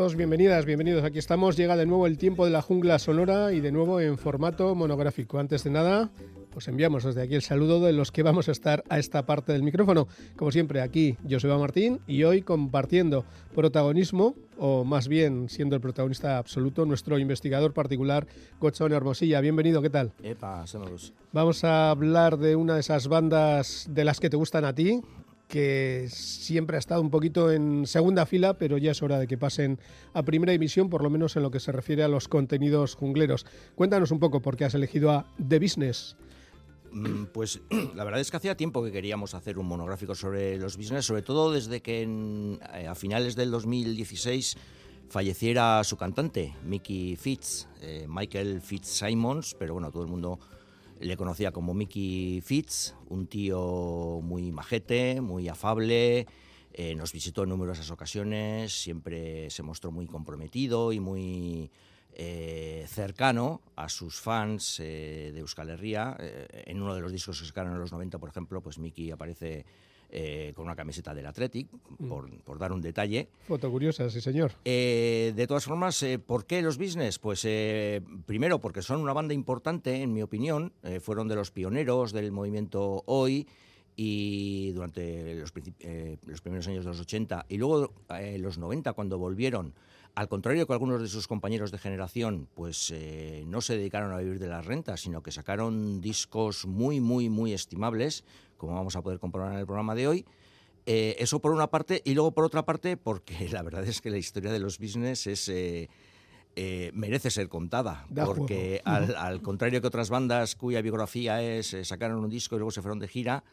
Saludos, bienvenidas, bienvenidos. Aquí estamos. Llega de nuevo el tiempo de la jungla sonora y de nuevo en formato monográfico. Antes de nada, os enviamos desde aquí el saludo de los que vamos a estar a esta parte del micrófono. Como siempre, aquí Joseba Martín y hoy compartiendo protagonismo, o más bien siendo el protagonista absoluto, nuestro investigador particular, Gochón Hermosilla. Bienvenido, ¿qué tal? Epa, saludos. Vamos a hablar de una de esas bandas de las que te gustan a ti, que siempre ha estado un poquito en segunda fila, pero ya es hora de que pasen a primera división, por lo menos en lo que se refiere a los contenidos jungleros. Cuéntanos un poco por qué has elegido a The Business. Mm, pues la verdad es que hacía tiempo que queríamos hacer un monográfico sobre los business, sobre todo desde que eh, a finales del 2016 falleciera su cantante, Mickey Fitz, eh, Michael Fitzsimons, pero bueno, todo el mundo le conocía como Mickey Fitz, un tío muy majete, muy afable, eh, nos visitó en numerosas ocasiones, siempre se mostró muy comprometido y muy eh, cercano a sus fans eh, de Euskal Herria. en uno de los discos que sacaron en los 90, por ejemplo, pues Mickey aparece eh, con una camiseta del Athletic, mm. por, dar un detalle. Foto curiosa, sí señor. Eh, de todas formas, eh, ¿por qué los business? Pues primero porque son una banda importante, en mi opinión, fueron de los pioneros del movimiento hoy y durante los, los primeros años de los 80 y luego los 90 cuando volvieron al contrario que algunos de sus compañeros de generación, pues no se dedicaron a vivir de las rentas, sino que sacaron discos muy, muy, muy estimables, como vamos a poder comprobar en el programa de hoy. Eh, eso por una parte, y luego por otra parte, porque la verdad es que la historia de los business es... Eh, eh, merece ser contada, porque al, contrario que otras bandas cuya biografía es sacaron un disco y luego se fueron de gira,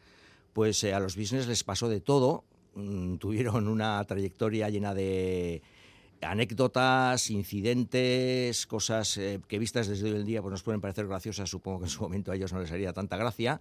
pues a los business les pasó de todo, mm, tuvieron una trayectoria llena de anécdotas, incidentes, cosas que vistas desde hoy en día pues nos pueden parecer graciosas, supongo que en su momento a ellos no les haría tanta gracia,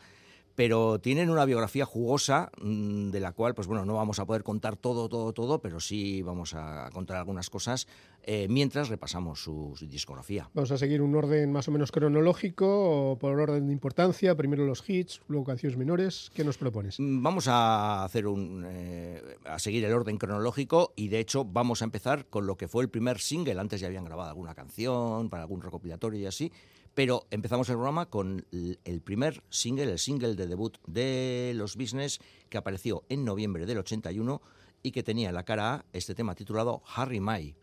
pero tienen una biografía jugosa mm, de la cual, pues bueno, no vamos a poder contar todo, todo, todo, pero sí vamos a contar algunas cosas eh, mientras repasamos su, discografía. Vamos a seguir un orden más o menos cronológico o por orden de importancia, primero los hits, luego canciones menores. ¿Qué nos propones? Mm, vamos a hacer un, eh, a seguir el orden cronológico y de hecho vamos a empezar con lo que fue el primer single. Antes ya habían grabado alguna canción para algún recopilatorio y así, pero empezamos el programa con el primer single, el single de debut de los Business, que apareció en noviembre del 81 y que tenía en la cara A este tema titulado Harry May.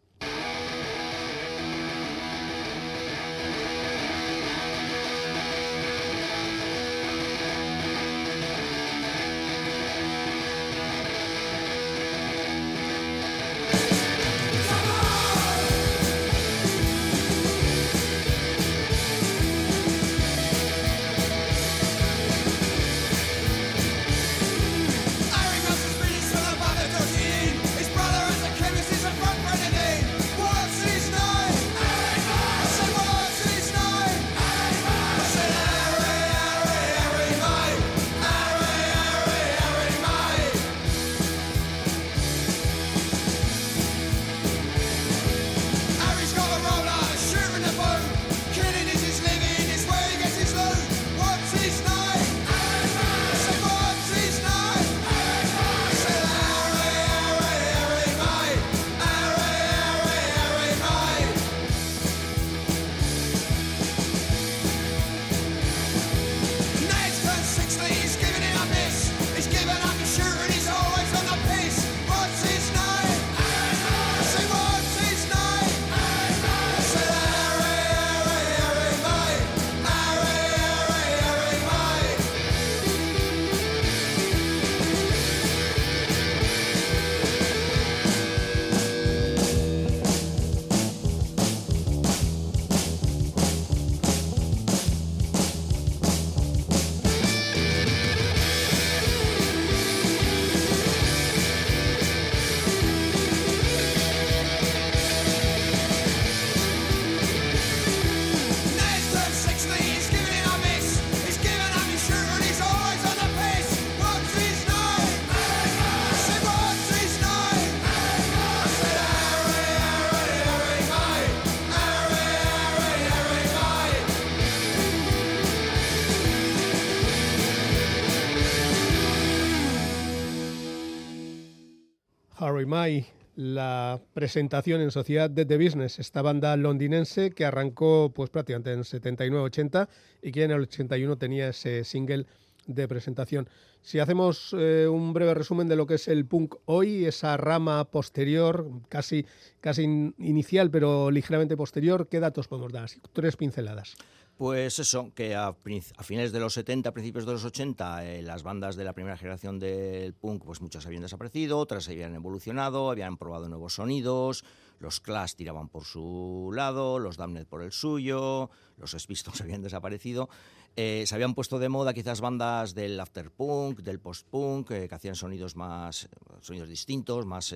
May, la presentación en Sociedad de The Business, esta banda londinense que arrancó pues prácticamente en 79-80 y que en el 81 tenía ese single de presentación. Si hacemos eh, un breve resumen de lo que es el punk hoy, esa rama posterior, casi, casi inicial, pero ligeramente posterior, ¿qué datos podemos dar? Tres pinceladas. Pues eso, que a, finales de los 70, principios de los 80, eh, las bandas de la primera generación del punk, pues muchas habían desaparecido, otras habían evolucionado, habían probado nuevos sonidos, los Clash tiraban por su lado, los Damned por el suyo, los Spistons habían desaparecido. Eh, se habían puesto de moda quizás bandas del afterpunk, del postpunk, eh, que hacían sonidos más, sonidos distintos, más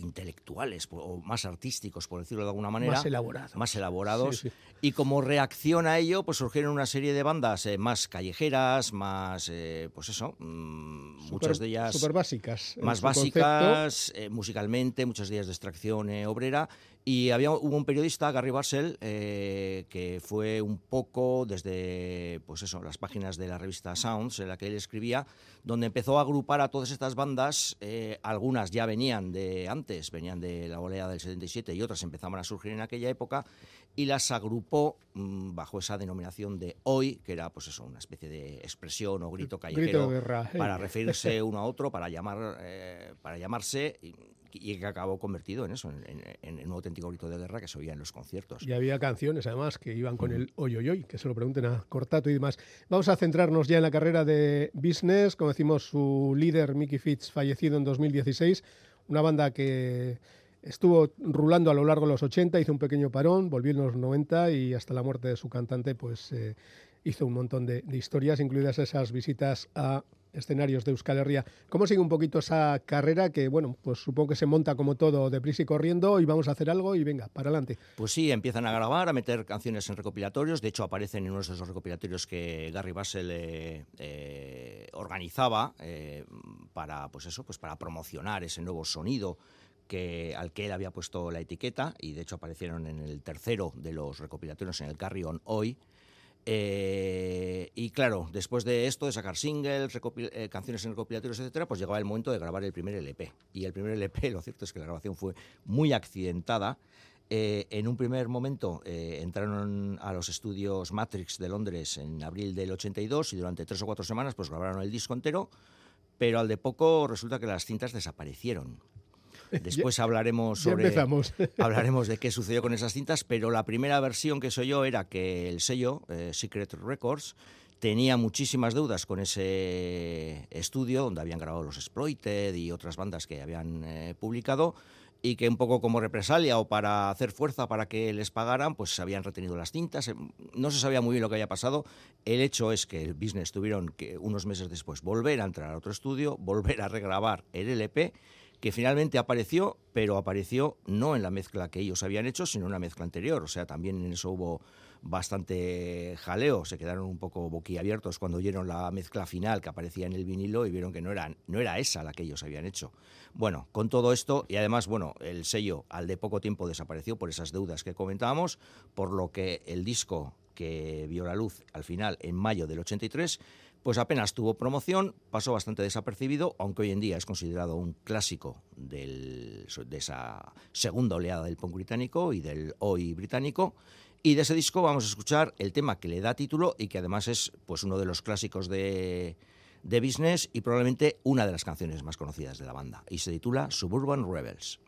intelectuales o más artísticos, por decirlo de alguna manera. Más elaborados. Más elaborados. Y como reacción a ello, pues surgieron una serie de bandas eh, más callejeras, más, eh, pues eso, mm, muchas de ellas... Súper básicas. Más básicas, eh, musicalmente, muchas de ellas de extracción obrera. Y había, hubo un periodista, Gary Barcel, que fue un poco desde pues eso, las páginas de la revista Sounds, en la que él escribía, donde empezó a agrupar a todas estas bandas. algunas ya venían de antes, venían de la oleada del 77 y otras empezaban a surgir en aquella época y las agrupó mm, bajo esa denominación de hoy, que era pues eso, una especie de expresión o grito callejero para referirse uno a otro, para llamar, eh, para llamarse y, que acabó convertido en eso, en, un auténtico grito de guerra que se oía en los conciertos. Y había canciones además que iban con el hoy hoy hoy, que se lo pregunten a Cortato y demás. Vamos a centrarnos ya en la carrera de Business, como decimos su líder Mickey Fitz fallecido en 2016, una banda que Estuvo rulando a lo largo de los 80, hizo un pequeño parón, volvió en los 90 y hasta la muerte de su cantante pues eh, hizo un montón de, historias, incluidas esas visitas a escenarios de Euskal Herria. ¿Cómo sigue un poquito esa carrera que, bueno, pues supongo que se monta como todo deprisa y corriendo y vamos a hacer algo y venga, para adelante? Pues sí, empiezan a grabar, a meter canciones en recopilatorios. De hecho, aparecen en uno de esos recopilatorios que Gary Bassel eh, eh, organizaba para, pues eso, pues para promocionar ese nuevo sonido que, al que él había puesto la etiqueta, y de hecho aparecieron en el tercero de los recopilatorios en el Carrion hoy. Eh, y claro, después de esto, de sacar singles, eh, canciones en recopilatorios, etcétera, pues llegaba el momento de grabar el primer LP. Y el primer LP, lo cierto es que la grabación fue muy accidentada. Eh, en un primer momento entraron a los estudios Matrix de Londres en abril del 82 y durante tres o cuatro semanas pues grabaron el disco entero, pero al de poco resulta que las cintas desaparecieron. Después hablaremos sobre hablaremos de qué sucedió con esas cintas, pero la primera versión que soy yo era que el sello eh, Secret Records tenía muchísimas deudas con ese estudio donde habían grabado los Exploited y otras bandas que habían eh, publicado y que un poco como represalia o para hacer fuerza para que les pagaran, pues se habían retenido las cintas. Eh, no se sabía muy bien lo que había pasado. El hecho es que el business tuvieron que unos meses después volver a entrar a otro estudio, volver a regrabar el LP que finalmente apareció, pero apareció no en la mezcla que ellos habían hecho, sino en una mezcla anterior. O sea, también en eso hubo bastante jaleo, se quedaron un poco boquiabiertos cuando oyeron la mezcla final que aparecía en el vinilo y vieron que no era, no era esa la que ellos habían hecho. Bueno, con todo esto, y además, bueno, el sello al de poco tiempo desapareció por esas deudas que comentábamos, por lo que el disco que vio la luz al final en mayo del 83 pues apenas tuvo promoción, pasó bastante desapercibido, aunque hoy en día es considerado un clásico de esa segunda oleada del punk británico y del hoy británico. Y de ese disco vamos a escuchar el tema que le da título y que además es pues, uno de los clásicos de, de business y probablemente una de las canciones más conocidas de la banda. Y se titula Suburban Rebels.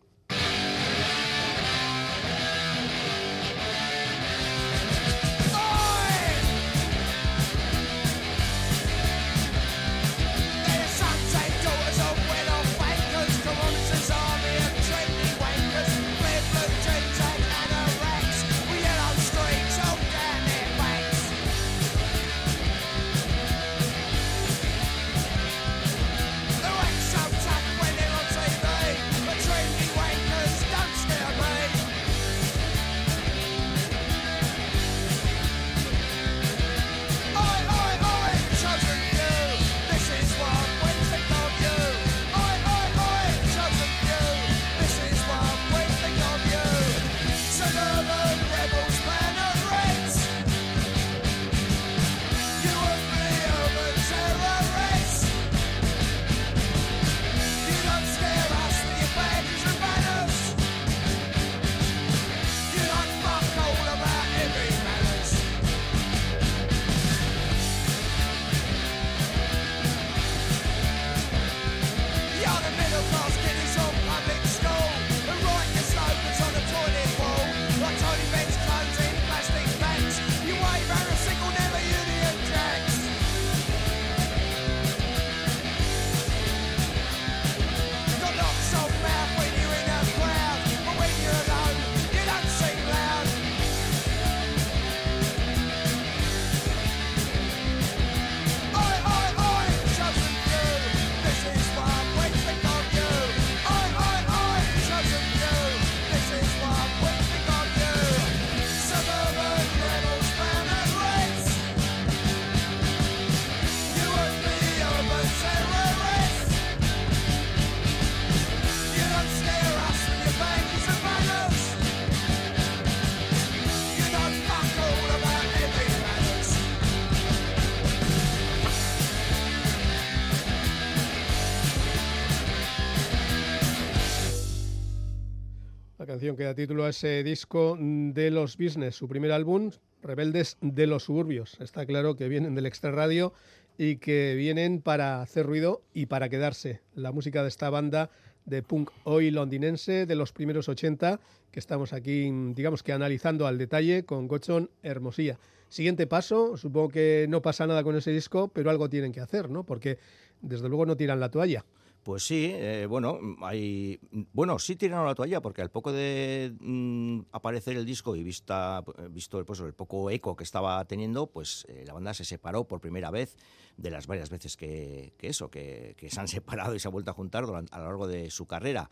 Canción que da título a ese disco de los Business, su primer álbum, Rebeldes de los Suburbios. Está claro que vienen del extra radio y que vienen para hacer ruido y para quedarse. La música de esta banda de punk hoy londinense de los primeros 80 que estamos aquí, digamos que analizando al detalle con Gochon Hermosilla. Siguiente paso, supongo que no pasa nada con ese disco, pero algo tienen que hacer, ¿no? Porque desde luego no tiran la toalla. Pues sí, eh, bueno, hay, bueno, sí tiraron la toalla porque al poco de mm, aparecer el disco y vista, visto pues, el poco eco que estaba teniendo, pues eh, la banda se separó por primera vez de las varias veces que, eso, que, se han separado y se han vuelto a juntar a lo largo de su carrera.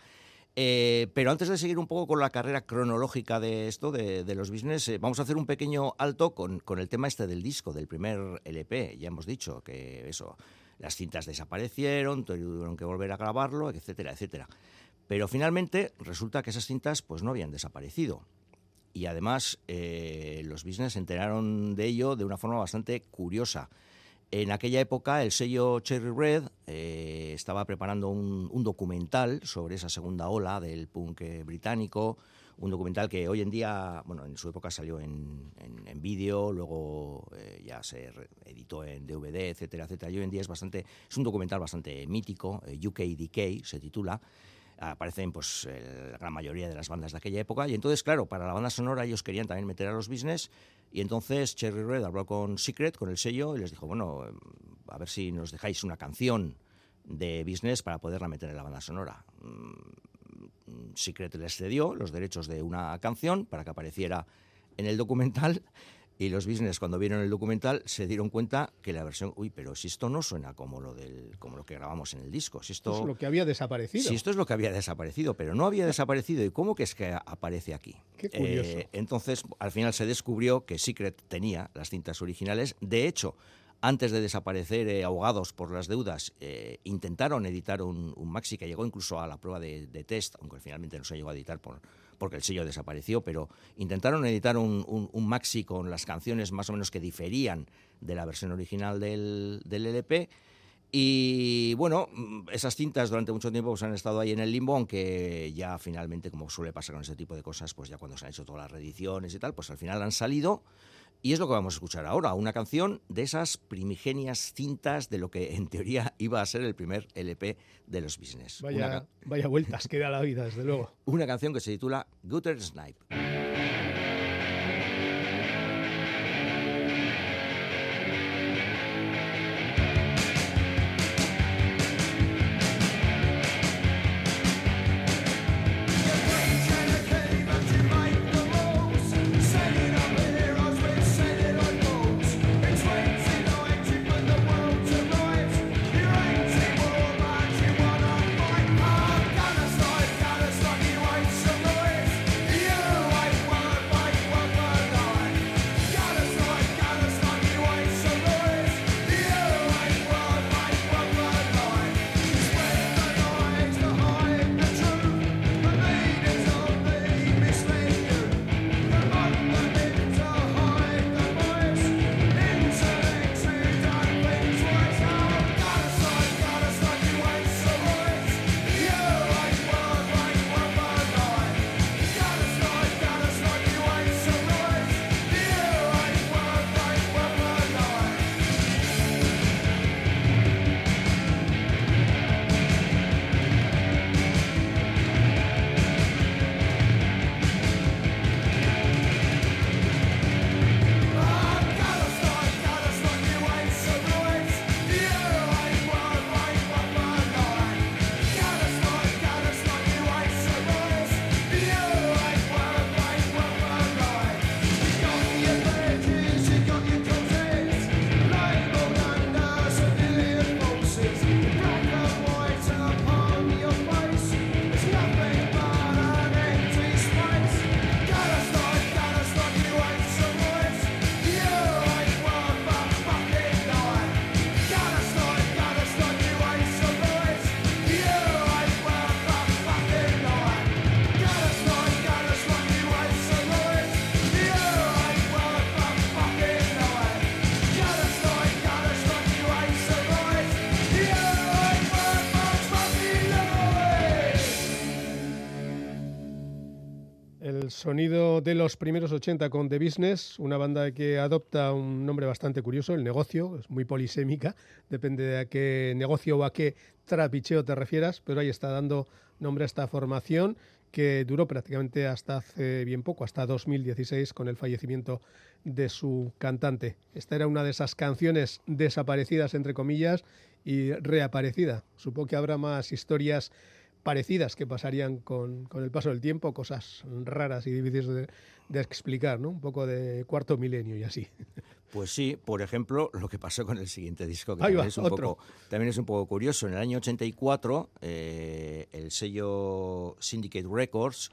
Eh, pero antes de seguir un poco con la carrera cronológica de esto, de, los business, vamos a hacer un pequeño alto con, con, el tema este del disco, del primer LP. Ya hemos dicho que eso, las cintas desaparecieron, tuvieron que volver a grabarlo, etcétera, etcétera. Pero finalmente resulta que esas cintas pues no habían desaparecido. Y además eh, los business se enteraron de ello de una forma bastante curiosa. En aquella época el sello Cherry Red eh, estaba preparando un, un, documental sobre esa segunda ola del punk británico, un documental que hoy en día, bueno, en su época salió en, en, vídeo, luego eh, ya se editó en DVD, etcétera, etcétera. Y hoy en día es bastante, es un documental bastante mítico, eh, UK se titula. Aparecen pues la gran mayoría de las bandas de aquella época. Y entonces, claro, para la banda sonora ellos querían también meter a los business. Y entonces Cherry Red habló con Secret, con el sello, y les dijo, bueno, a ver si nos dejáis una canción de business para poderla meter en la banda sonora. Secret les cedió los derechos de una canción para que apareciera en el documental y los business cuando vieron el documental se dieron cuenta que la versión, uy, pero si esto no suena como lo del como lo que grabamos en el disco, si esto, es lo que había desaparecido. Si esto es lo que había desaparecido, pero no había desaparecido y cómo que es que aparece aquí. Qué curioso. Eh, entonces, al final se descubrió que Secret tenía las cintas originales, de hecho, antes de desaparecer eh, ahogados por las deudas, eh, intentaron editar un, maxi que llegó incluso a la prueba de, test, aunque finalmente no se llegó a editar por, porque el sello desapareció, pero intentaron editar un, maxi con las canciones más o menos que diferían de la versión original del, LP. Y bueno, mm, esas cintas durante mucho tiempo pues, han estado ahí en el limbo, aunque ya finalmente, como suele pasar con ese tipo de cosas, pues ya cuando se han hecho todas las reediciones y tal, pues al final han salido. Y es lo que vamos a escuchar ahora, una canción de esas primigenias cintas de lo que en teoría iba a ser el primer LP de los business. Vaya, vaya vueltas que da la vida, desde luego. Una canción que se titula Gutter Snipe. Sonido de los primeros 80 con The Business, una banda que adopta un nombre bastante curioso, el negocio, es muy polisémica, depende de a qué negocio o a qué trapicheo te refieras, pero ahí está dando nombre a esta formación que duró prácticamente hasta hace bien poco, hasta 2016, con el fallecimiento de su cantante. Esta era una de esas canciones desaparecidas, entre comillas, y reaparecida. Supongo que habrá más historias parecidas que pasarían con, el paso del tiempo, cosas raras y difíciles de, explicar, ¿no? Un poco de cuarto milenio y así. Pues sí, por ejemplo, lo que pasó con el siguiente disco, que también, es un poco, también, es un poco, curioso. En el año 84, eh, el sello Syndicate Records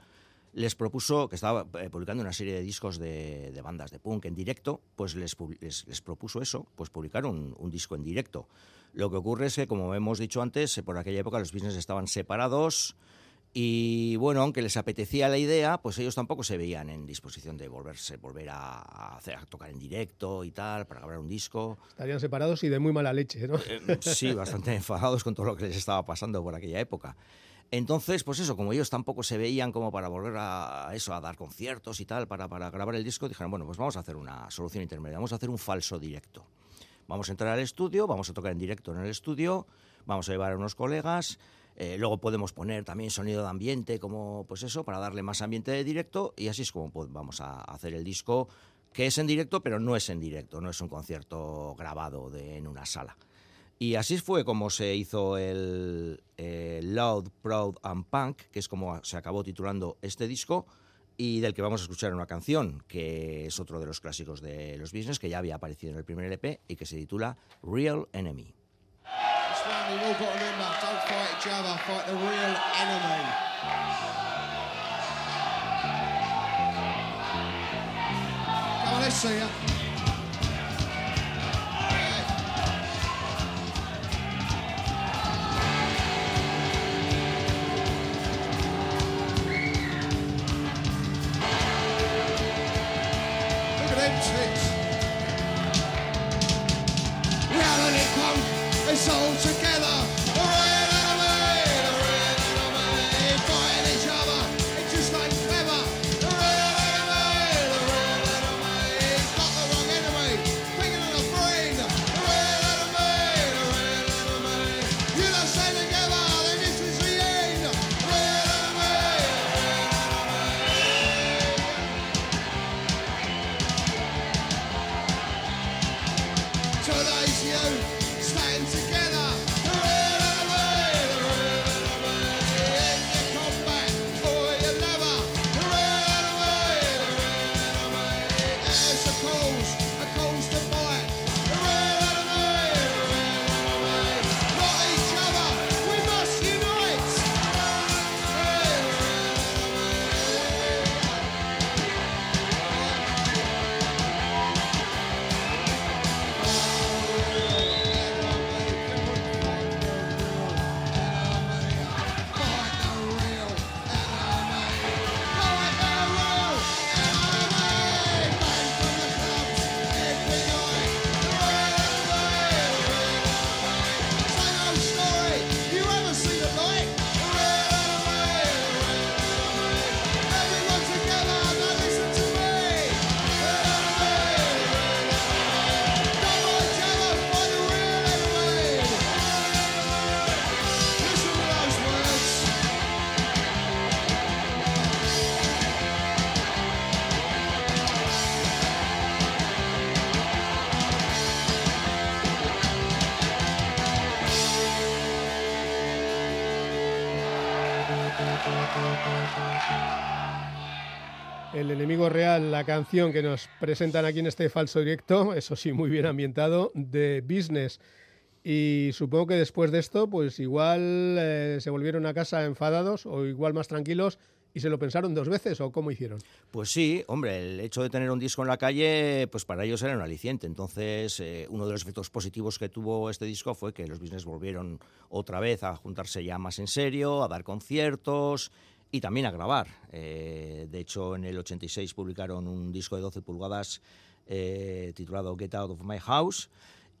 les propuso, que estaba eh, publicando una serie de discos de, bandas de punk en directo, pues les, les, propuso eso, pues publicar un, un disco en directo. Lo que ocurre es que, como hemos dicho antes, eh, por aquella época los business estaban separados y, bueno, aunque les apetecía la idea, pues ellos tampoco se veían en disposición de volverse, volver a, hacer, a tocar en directo y tal, para grabar un disco. Estarían separados y de muy mala leche, ¿no? Eh, sí, bastante enfadados con todo lo que les estaba pasando por aquella época. Entonces, pues eso, como ellos tampoco se veían como para volver a eso, a dar conciertos y tal, para, grabar el disco, dijeron, bueno, pues vamos a hacer una solución intermedia, vamos a hacer un falso directo. Vamos a entrar al estudio, vamos a tocar en directo en el estudio, vamos a llevar a unos colegas, eh, luego podemos poner también sonido de ambiente, como pues eso, para darle más ambiente de directo, y así es como vamos a hacer el disco, que es en directo, pero no es en directo, no es un concierto grabado en una sala. Y así fue como se hizo el Loud, Proud and Punk, que es como se acabó titulando este disco, y del que vamos a escuchar una canción que es otro de los clásicos de los business que ya había aparecido en el primer LP y que se titula Real Enemy. All together. Real, la canción que nos presentan aquí en este falso directo, eso sí, muy bien ambientado, de Business. Y supongo que después de esto, pues igual eh, se volvieron a casa enfadados o igual más tranquilos y se lo pensaron dos veces o cómo hicieron. Pues sí, hombre, el hecho de tener un disco en la calle, pues para ellos era un aliciente. Entonces, eh, uno de los efectos positivos que tuvo este disco fue que los business volvieron otra vez a juntarse ya más en serio, a dar conciertos y también a grabar. Eh, de hecho, en el 86 publicaron un disco de 12 pulgadas eh, titulado Get Out of My House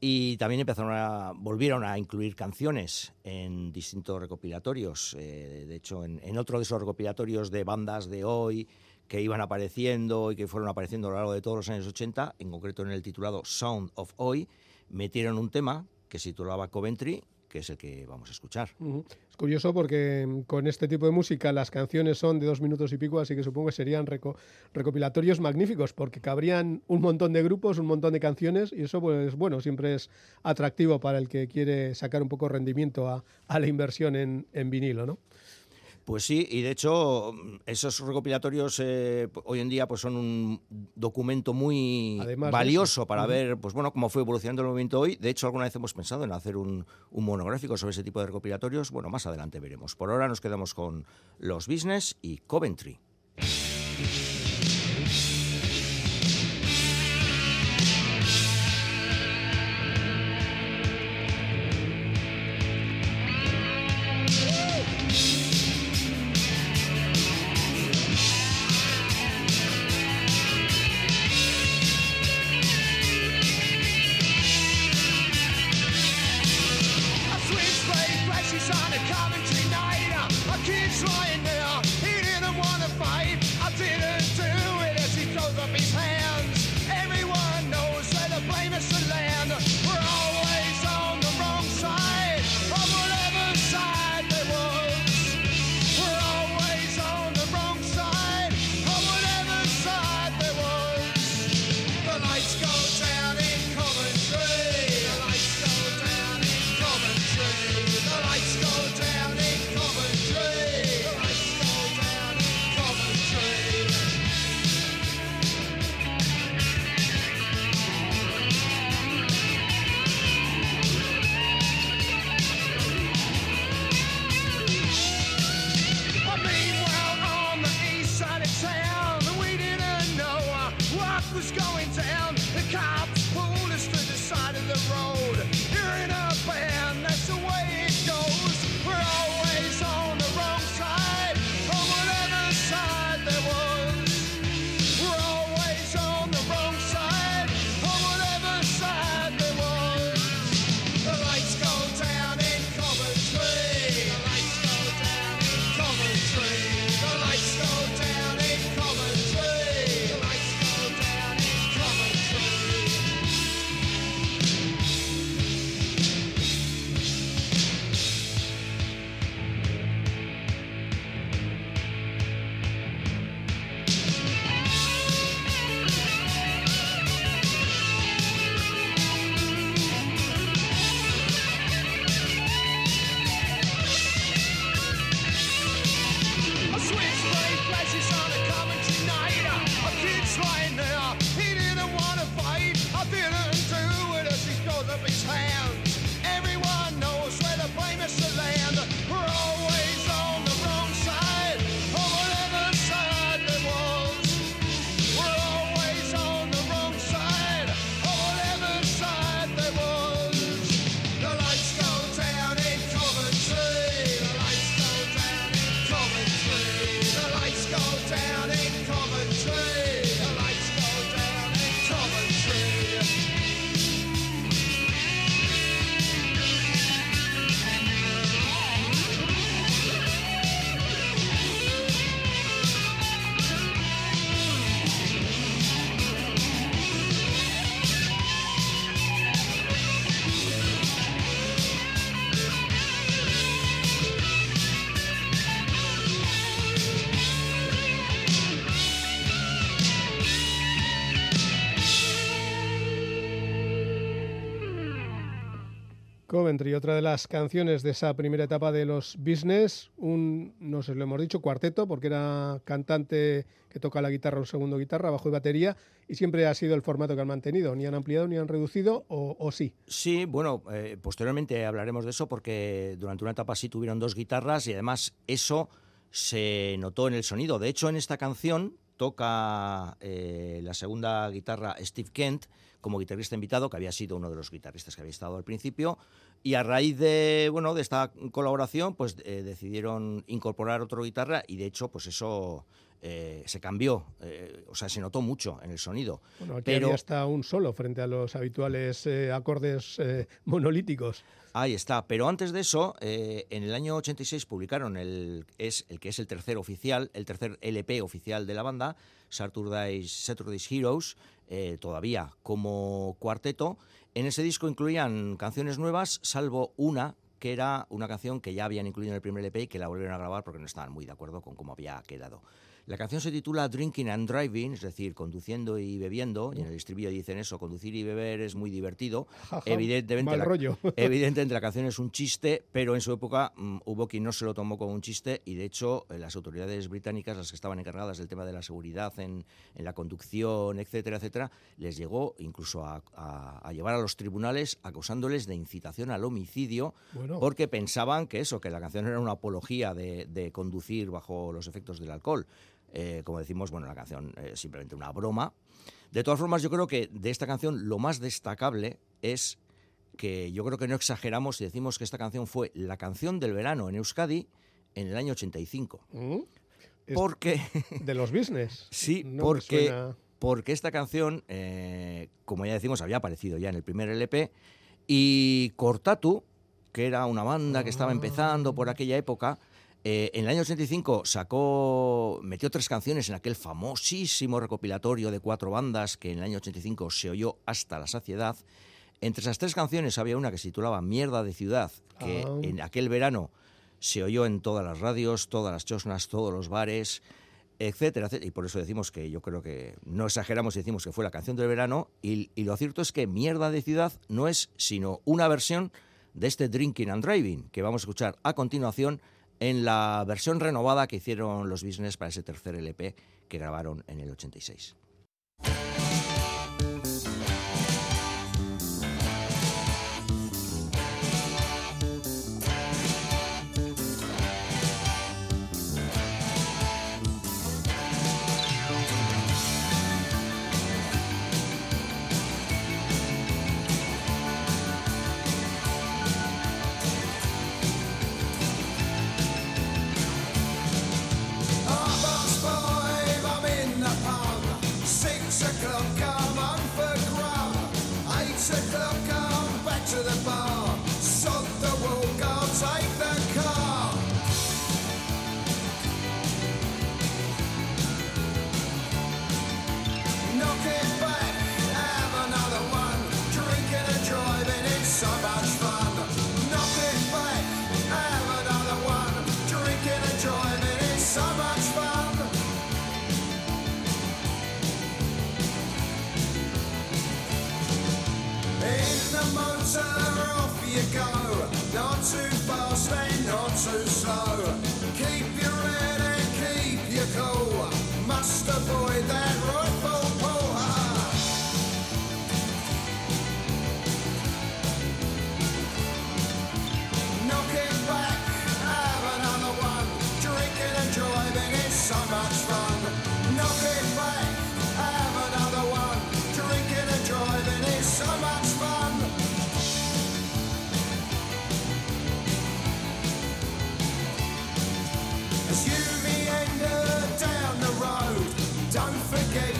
y también empezaron a, volvieron a incluir canciones en distintos recopilatorios. Eh, de hecho, en, otro de esos recopilatorios de bandas de hoy que iban apareciendo y que fueron apareciendo a lo largo de todos los años 80, en concreto en el titulado Sound of Hoy, metieron un tema que se titulaba Coventry, que es el que vamos a escuchar. Es curioso porque mm, con este tipo de música las canciones son de dos minutos y pico, así que supongo que serían recopilatorios magníficos, porque cabrían un montón de grupos, un montón de canciones, y eso, pues bueno, siempre es atractivo para el que quiere sacar un poco rendimiento a, la inversión en vinilo, ¿no? Pues sí, y de hecho esos recopilatorios eh, hoy en día pues son un documento muy valioso para ver pues bueno cómo fue evolucionando el movimiento hoy. De hecho, alguna vez hemos pensado en hacer un, un, monográfico sobre ese tipo de recopilatorios. Bueno, más adelante veremos. Por ahora nos quedamos con los business y Coventry. Coventry, otra de las canciones de esa primera etapa de los business, un, no sé, lo hemos dicho, cuarteto, porque era cantante que toca la guitarra o segundo guitarra, bajo y batería, y siempre ha sido el formato que han mantenido, ni han ampliado ni han reducido, o, sí. Sí, bueno, eh, posteriormente hablaremos de eso, porque durante una etapa sí tuvieron dos guitarras y además eso se notó en el sonido. De hecho, en esta canción toca eh, la segunda guitarra Steve Kent, como guitarrista invitado, que había sido uno de los guitarristas que había estado al principio, y a raíz de, bueno, de esta colaboración, pues eh, decidieron incorporar otro guitarra y de hecho, pues eso eh, se cambió, eh, o sea, se notó mucho en el sonido. Bueno, aquí pero había hasta un solo frente a los habituales eh, acordes monolíticos. ahí está. Pero antes de eso, en el año 86 publicaron el, es, el que es el tercer oficial, el tercer LP oficial de la banda, Saturday's, Saturday's Heroes, todavía como cuarteto. En ese disco incluían canciones nuevas, salvo una que era una canción que ya habían incluido en el primer LP y que la volvieron a grabar porque no estaban muy de acuerdo con cómo había quedado. La canción se titula Drinking and Driving, es decir, conduciendo y bebiendo, y en el estribillo dicen eso, conducir y beber es muy divertido. Evidentemente, mal la, rollo. evidentemente la canción es un chiste, pero en su época mm, hubo quien no se lo tomó como un chiste y de hecho eh, las autoridades británicas, las que estaban encargadas del tema de la seguridad en, en la conducción, etcétera, etcétera, les llegó incluso a, a- a llevar a los tribunales acusándoles de incitación al homicidio Bueno. porque pensaban que eso, que la canción era una apología de, de conducir bajo los efectos del alcohol. Eh, como decimos, bueno, la canción es simplemente una broma. De todas formas, yo creo que de esta canción lo más destacable es que yo creo que no exageramos si decimos que esta canción fue la canción del verano en Euskadi en el año 85. ¿Mm? Porque, de los business. sí, No porque, porque esta canción, eh, como ya decimos, había aparecido ya en el primer LP y Cortatu, que era una banda que estaba empezando por aquella época, eh, en el año 85 sacó, metió tres canciones en aquel famosísimo recopilatorio de cuatro bandas que en el año 85 se oyó hasta la saciedad. Entre esas tres canciones había una que se titulaba Mierda de Ciudad, que Ah. en aquel verano se oyó en todas las radios, todas las chosnas, todos los bares, etcétera, etcétera. Y por eso decimos que yo creo que no exageramos si decimos que fue la canción del verano. Y, y lo cierto es que Mierda de Ciudad no es sino una versión de este Drinking and Driving que vamos a escuchar a continuación en la versión renovada que hicieron los Business para ese tercer LP que grabaron en el 86.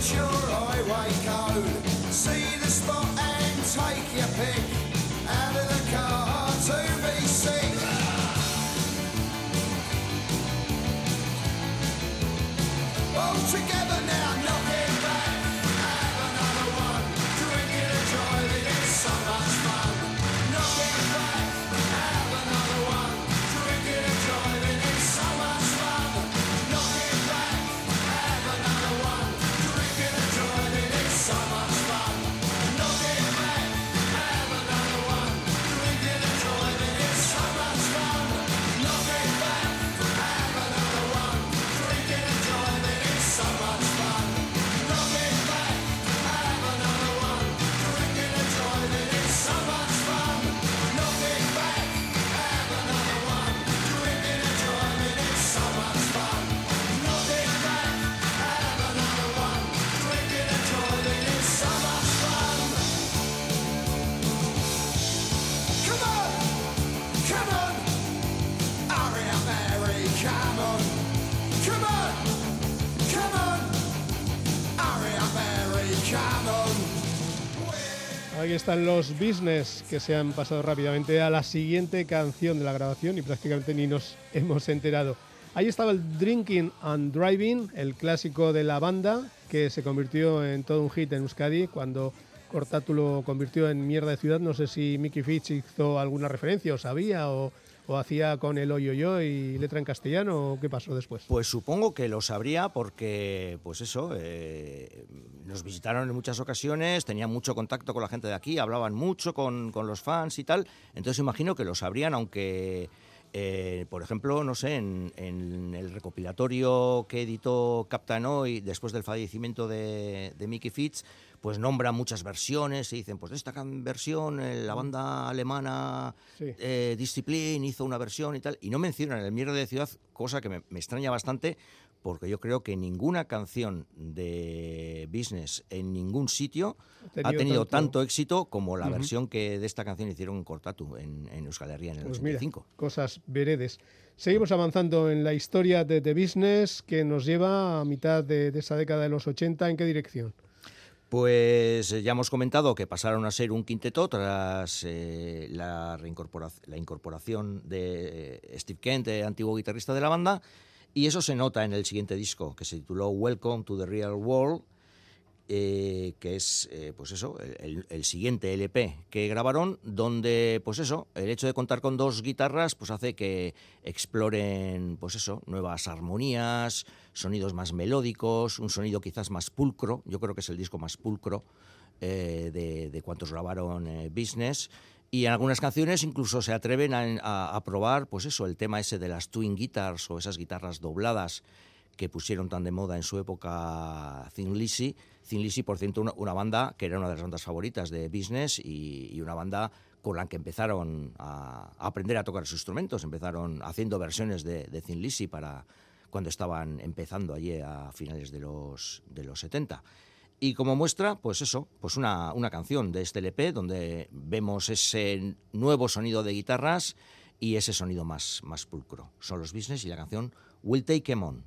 sure. Aquí están los business que se han pasado rápidamente a la siguiente canción de la grabación y prácticamente ni nos hemos enterado. Ahí estaba el Drinking and Driving, el clásico de la banda que se convirtió en todo un hit en Euskadi cuando Cortatu lo convirtió en mierda de ciudad. No sé si Mickey Fitch hizo alguna referencia o sabía o, o hacía con el oyo yo y letra en castellano o qué pasó después. Pues supongo que lo sabría porque, pues eso, eh, nos visitaron en muchas ocasiones, tenían mucho contacto con la gente de aquí, hablaban mucho con, con los fans y tal, entonces imagino que lo sabrían, aunque, eh, por ejemplo, no sé, en, en el recopilatorio que editó Captain Hoy después del fallecimiento de, de Mickey Fitz, pues nombran muchas versiones y dicen, pues de esta versión eh, la banda alemana Sí. eh, Discipline hizo una versión y tal, y no mencionan el mierda de ciudad, cosa que me, me extraña bastante, porque yo creo que ninguna canción de business en ningún sitio Ha ha tenido tanto- tanto... éxito como la versión que de esta canción hicieron en Cortatu en, en Euskal Herria en el Pues mira, 85. cosas veredes. Seguimos avanzando en la historia de The Business que nos lleva a mitad de, de esa década de los 80. ¿En qué dirección? Pues eh, ya hemos comentado que pasaron a ser un quinteto tras eh, la, la incorporación de eh, Steve Kent, antiguo guitarrista de la banda, y eso se nota en el siguiente disco, que se tituló Welcome to the Real World, eh, que es, eh, pues eso, el, siguiente LP que grabaron, donde, pues eso, el hecho de contar con dos guitarras, pues hace que exploren, pues eso, nuevas armonías, sonidos más melódicos, un sonido quizás más pulcro, yo creo que es el disco más pulcro eh, de, de cuantos grabaron Business, y en algunas canciones incluso se atreven a, a- a probar, pues eso, el tema ese de las twin guitars o esas guitarras dobladas, que pusieron tan de moda en su época Thin Lizzy. Thin Lizzy, por cierto, una, banda que era una de las bandas favoritas de Business y, una banda con la que empezaron a, aprender a tocar sus instrumentos. Empezaron haciendo versiones de, de Thin para cuando estaban empezando allí a finales de los, de los 70. Y como muestra, pues eso, pues una, una canción de este LP donde vemos ese nuevo sonido de guitarras y ese sonido más, más pulcro. Son los Business y la canción We'll Take 'Em On.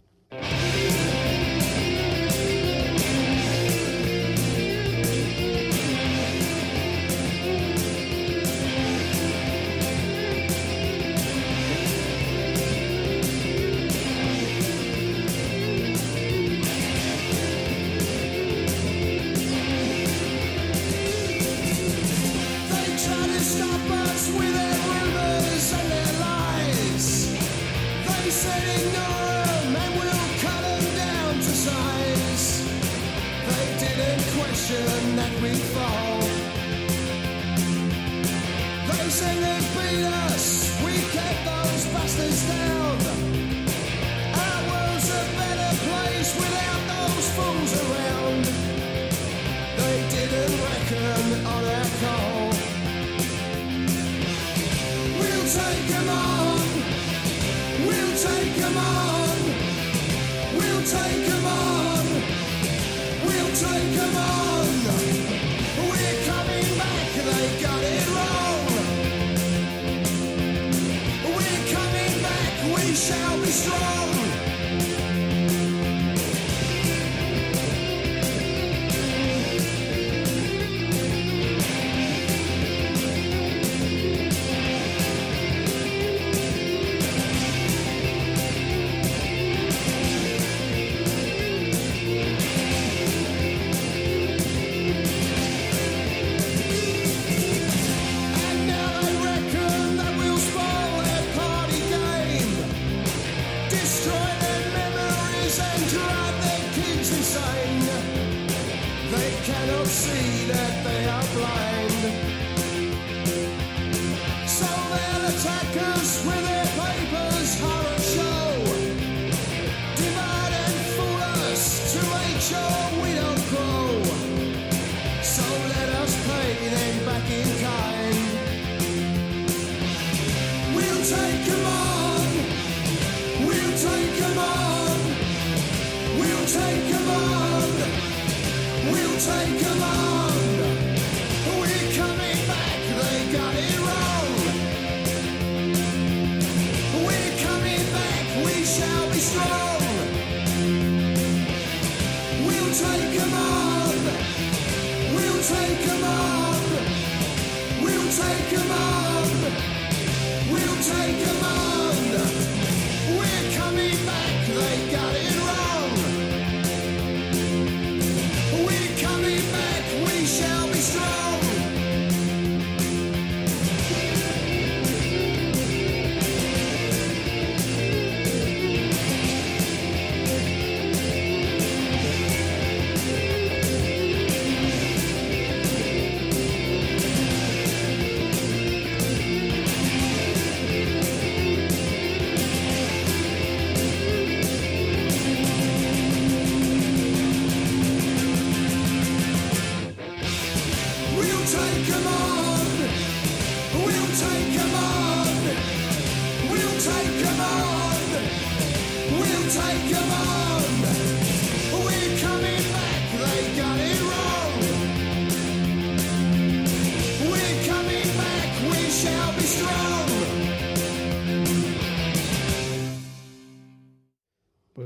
sweet.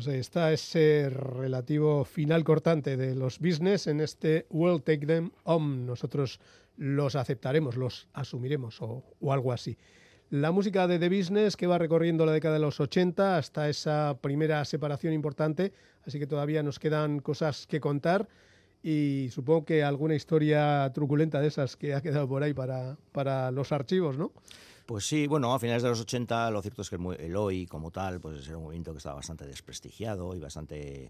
Pues está ese relativo final cortante de los business en este World Take Them Home. Nosotros los aceptaremos, los asumiremos o, o algo así. La música de The Business que va recorriendo la década de los 80 hasta esa primera separación importante, así que todavía nos quedan cosas que contar y supongo que alguna historia truculenta de esas que ha quedado por ahí para, para los archivos, ¿no? Pues sí, bueno, a finales de los 80 lo cierto es que el, hoy como tal pues era un movimiento que estaba bastante desprestigiado y bastante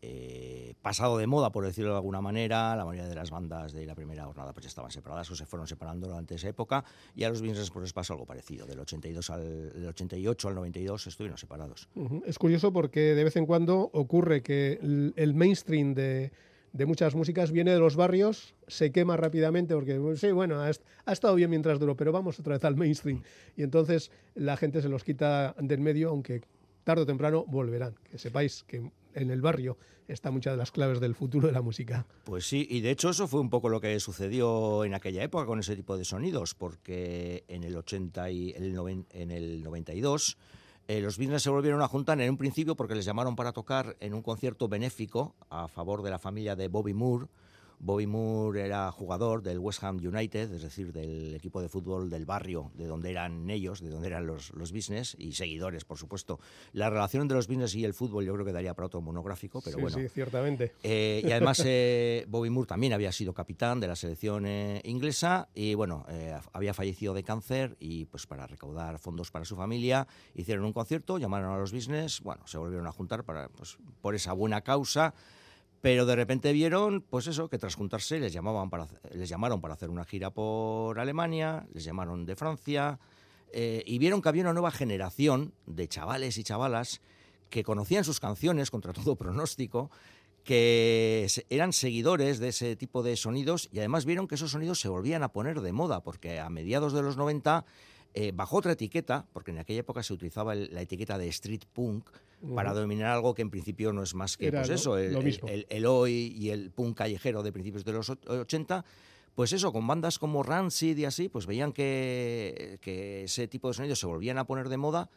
eh, pasado de moda, por decirlo de alguna manera. La mayoría de las bandas de la primera jornada pues estaban separadas o se fueron separando durante esa época y a los Business pues les pasó algo parecido. Del 82 al del 88 al 92 estuvieron separados. Es curioso porque de vez en cuando ocurre que el, el mainstream de, de muchas músicas viene de los barrios, se quema rápidamente porque, bueno, sí, bueno, ha, ha estado bien mientras duró, pero vamos otra vez al mainstream. Y entonces la gente se los quita del medio, aunque tarde o temprano volverán. Que sepáis que en el barrio está muchas de las claves del futuro de la música. Pues sí, y de hecho eso fue un poco lo que sucedió en aquella época con ese tipo de sonidos, porque en el 80 y el noven- en el 92 eh, los Business se volvieron a juntar en un principio porque les llamaron para tocar en un concierto benéfico a favor de la familia de Bobby Moore. Bobby Moore era jugador del West Ham United, es decir, del equipo de fútbol del barrio, de donde eran ellos, de donde eran los, los business y seguidores, por supuesto. La relación entre los business y el fútbol yo creo que daría para otro monográfico, pero sí, bueno. sí, ciertamente. Eh, y además eh, Bobby Moore también había sido capitán de la selección eh, inglesa y bueno, eh, había fallecido de cáncer y pues para recaudar fondos para su familia hicieron un concierto, llamaron a los business, bueno, se volvieron a juntar para, pues, por esa buena causa. Pero de repente vieron, pues eso, que tras juntarse les, llamaban para, les llamaron para hacer una gira por Alemania, les llamaron de Francia, eh, y vieron que había una nueva generación de chavales y chavalas que conocían sus canciones contra todo pronóstico, que eran seguidores de ese tipo de sonidos y además vieron que esos sonidos se volvían a poner de moda, porque a mediados de los 90 eh, bajó otra etiqueta, porque en aquella época se utilizaba el- la etiqueta de street punk para dominar algo que en principio no es más que Era pues eso, el, el- hoy y el punk callejero de principios de los och- 80. Pues eso, con bandas como Rancid y así, pues veían que, que ese tipo de sonidos se volvían a poner de moda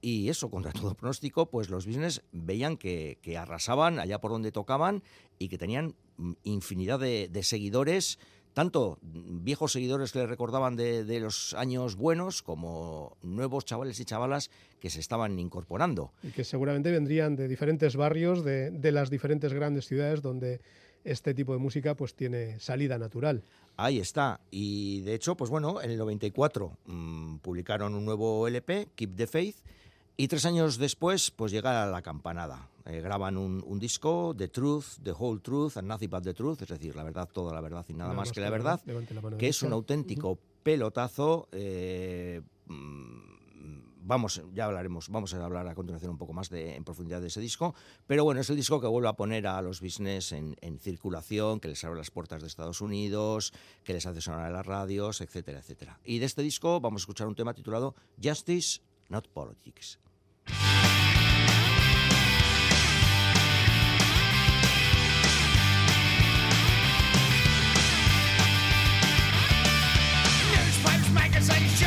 y eso, contra todo pronóstico, pues los business veían que, que arrasaban allá por donde tocaban y que tenían mm, infinidad de, de seguidores, tanto mm, viejos seguidores que les recordaban de, de los años buenos como nuevos chavales y chavalas que se estaban incorporando. y que seguramente vendrían de diferentes barrios de, de las diferentes grandes ciudades donde este tipo de música pues tiene salida natural. Ahí está. Y de hecho, pues bueno, en el 94 mm, publicaron un nuevo LP, Keep the Faith, y tres años después, pues llega la campanada. Eh, graban un, un disco, The Truth, The Whole Truth and Nothing But the Truth, es decir, la verdad, toda la verdad y nada, más que la verdad, Levante la mano que es un auténtico pelotazo. eh, mm, Vamos, ya hablaremos, vamos a hablar a continuación un poco más de, en profundidad de ese disco, pero bueno, es el disco que vuelve a poner a los business en, en circulación, que les abre las puertas de Estados Unidos, que les hace sonar en las radios, etcétera, etcétera. Y de este disco vamos a escuchar un tema titulado Justice, Not Politics. make it say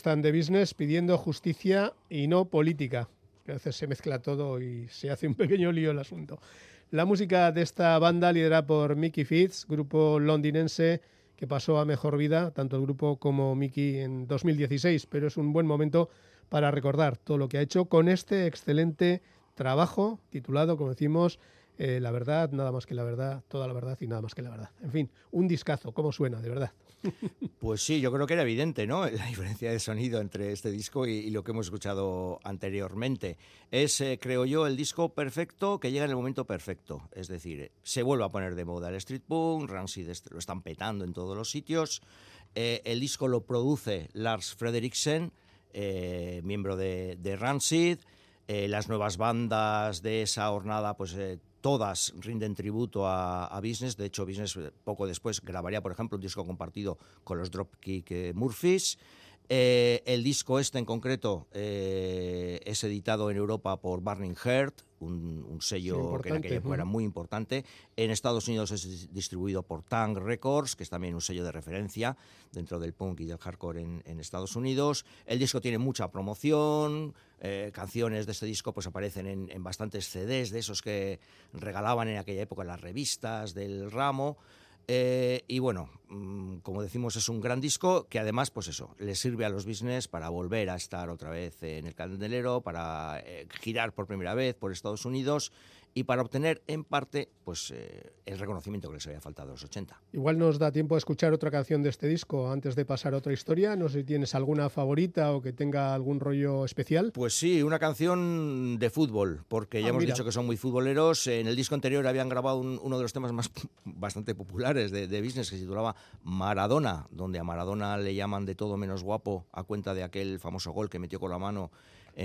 están de business pidiendo justicia y no política. A veces se mezcla todo y se hace un pequeño lío el asunto. La música de esta banda liderada por Mickey Fitz, grupo londinense que pasó a mejor vida, tanto el grupo como Mickey en 2016, pero es un buen momento para recordar todo lo que ha hecho con este excelente trabajo titulado, como decimos, eh, La verdad, nada más que la verdad, toda la verdad y nada más que la verdad. En fin, un discazo, ¿cómo suena, de verdad? Pues sí, yo creo que era evidente, ¿no? La diferencia de sonido entre este disco y, lo que hemos escuchado anteriormente. Es, eh, creo yo, el disco perfecto que llega en el momento perfecto. Es decir, se vuelve a poner de moda el street punk, Rancid lo están petando en todos los sitios. Eh, el disco lo produce Lars Frederiksen, eh, miembro de, de Rancid. Las nuevas bandas de esa jornada, pues todas rinden tributo a, a Business. De hecho, Business eh, poco después grabaría, por ejemplo, un disco compartido con los Dropkick eh, Murphys. Eh, el disco este en concreto es editado en Europa por Burning Heart, un, un sello Sí, que en aquella época era muy importante. En Estados Unidos es dis- distribuido por Tang Records, que es también un sello de referencia dentro del punk y del hardcore en, en Estados Unidos. El disco tiene mucha promoción, eh, canciones de este disco pues aparecen en, en bastantes CDs de esos que regalaban en aquella época en las revistas del ramo. Eh, y bueno, mm, como decimos, es un gran disco que además, pues eso, le sirve a los business para volver a estar otra vez en el candelero, para eh, girar por primera vez por Estados Unidos y para obtener en parte pues eh, el reconocimiento que les había faltado a los 80. Igual nos da tiempo a escuchar otra canción de este disco antes de pasar a otra historia. No sé si tienes alguna favorita o que tenga algún rollo especial. Pues sí, una canción de fútbol, porque ya Ah, hemos mira. dicho que son muy futboleros. En el disco anterior habían grabado un- uno de los temas más bastante populares de, de Business que se titulaba Maradona, donde a Maradona le llaman de todo menos guapo a cuenta de aquel famoso gol que metió con la mano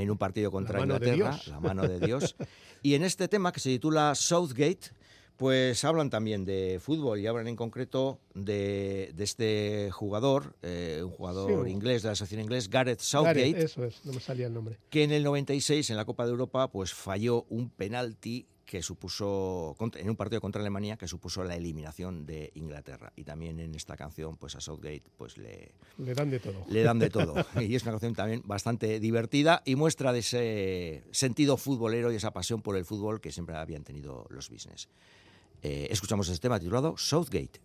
en un partido contra Inglaterra, la mano de Dios. y en este tema que se titula Southgate, pues hablan también de fútbol y hablan en concreto de, de este jugador, eh, un jugador Sí. inglés de la selección inglés, Gareth Southgate, Gareth, eso es, no me salía el nombre. que en el 96 en la Copa de Europa pues falló un penalti que supuso en un partido contra Alemania que supuso la eliminación de Inglaterra y también en esta canción pues a Southgate pues le, Le dan de todo. le dan de todo y es una canción también bastante divertida y muestra de ese sentido futbolero y esa pasión por el fútbol que siempre habían tenido los business. Eh, escuchamos este tema titulado Southgate.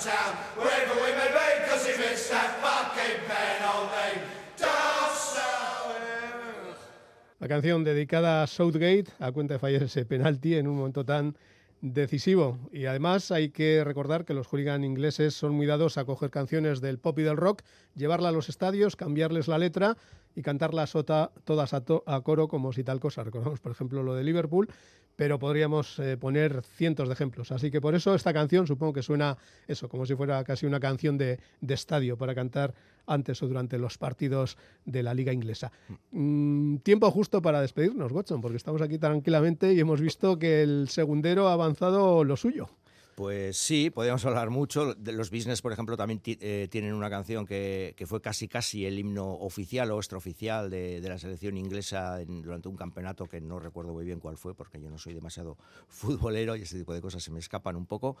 town, wherever we may be, that fucking pen all day. La canción dedicada a Southgate, a cuenta de fallar ese penalti en un momento tan decisivo. Y además hay que recordar que los hooligans ingleses son muy dados a coger canciones del pop y del rock, llevarla a los estadios, cambiarles la letra y cantarlas todas a, to a coro como si tal cosa. Recordamos, por ejemplo, lo de Liverpool pero podríamos eh, poner cientos de ejemplos. Así que por eso esta canción supongo que suena eso, como si fuera casi una canción de, de estadio para cantar antes o durante los partidos de la liga inglesa. Mm, tiempo justo para despedirnos, Watson, porque estamos aquí tranquilamente y hemos visto que el segundero ha avanzado lo suyo. Pues sí, podríamos hablar mucho. Los business, por ejemplo, también eh, tienen una canción que, que fue casi casi el himno oficial o extraoficial de, de la selección inglesa en- durante un campeonato que no recuerdo muy bien cuál fue, porque yo no soy demasiado futbolero y ese tipo de cosas se me escapan un poco.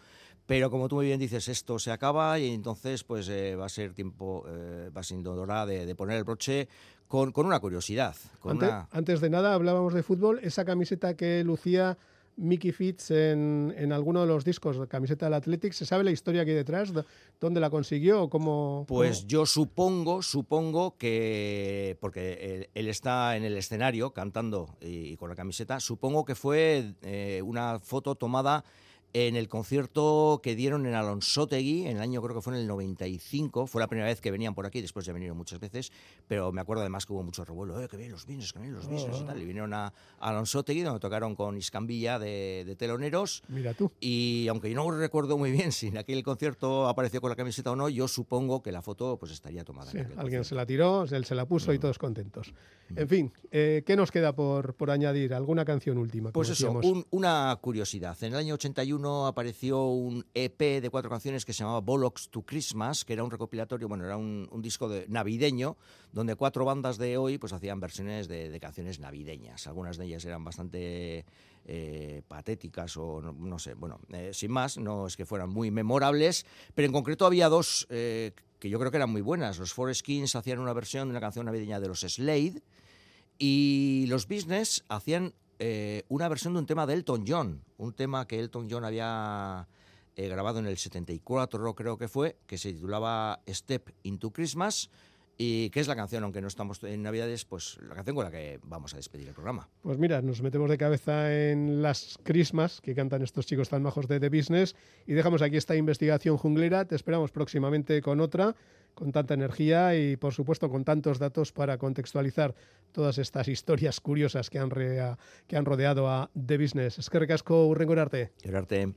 Pero como tú muy bien dices, esto se acaba y entonces pues eh, va a ser tiempo, eh, va siendo hora de, de poner el broche con, con una curiosidad. Con Ante- una... Antes de nada, hablábamos de fútbol. Esa camiseta que lucía Mickey Fitz en, en alguno de los discos, la camiseta del Athletic, ¿se sabe la historia aquí detrás? ¿Dó- ¿Dónde la consiguió? ¿Cómo, Pues cómo? yo supongo, supongo que, porque él, él está en el escenario cantando y, y con la camiseta, supongo que fue eh, una foto tomada en el concierto que dieron en Alonsotegui, en el año creo que fue en el 95, fue la primera vez que venían por aquí, después ya vinieron muchas veces, pero me acuerdo además que hubo mucho revuelo, eh, que bien los business, que bien los business y tal, y vinieron a, a Alonsotegui donde tocaron con Iscambilla de, de teloneros, Mira tú. y aunque yo no recuerdo muy bien si en aquel concierto apareció con la camiseta o no, yo supongo que la foto pues estaría tomada. Sí, en aquel alguien se la tiró, él se la puso y todos contentos. En fin, eh, ¿qué nos queda por, por añadir? ¿Alguna canción última? Pues eso, un- una curiosidad. En el año 81 apareció un EP de cuatro canciones que se llamaba Bollocks to Christmas, que era un recopilatorio, bueno, era un, disco de, navideño, donde cuatro bandas de hoy pues hacían versiones de, canciones navideñas. Algunas de ellas eran bastante eh, patéticas o no, sé, bueno, eh, sin más, no es que fueran muy memorables, pero en concreto había dos eh, que yo creo que eran muy buenas. Los Forest Kings hacían una versión de una canción navideña de los Slade y los Business hacían eh, una versión de un tema de Elton John, un tema que Elton John había eh, grabado en el 74, creo que fue, que se titulaba Step into Christmas, y que es la canción, aunque no estamos en Navidades, pues la canción con la que vamos a despedir el programa. Pues mira, nos metemos de cabeza en las Christmas que cantan estos chicos tan majos de The Business y dejamos aquí esta investigación junglera. Te esperamos próximamente con otra, con tanta energía y por supuesto con tantos datos para contextualizar todas estas historias curiosas que han, que han rodeado a The Business. Es que recasco Urrengorarte. Quererte.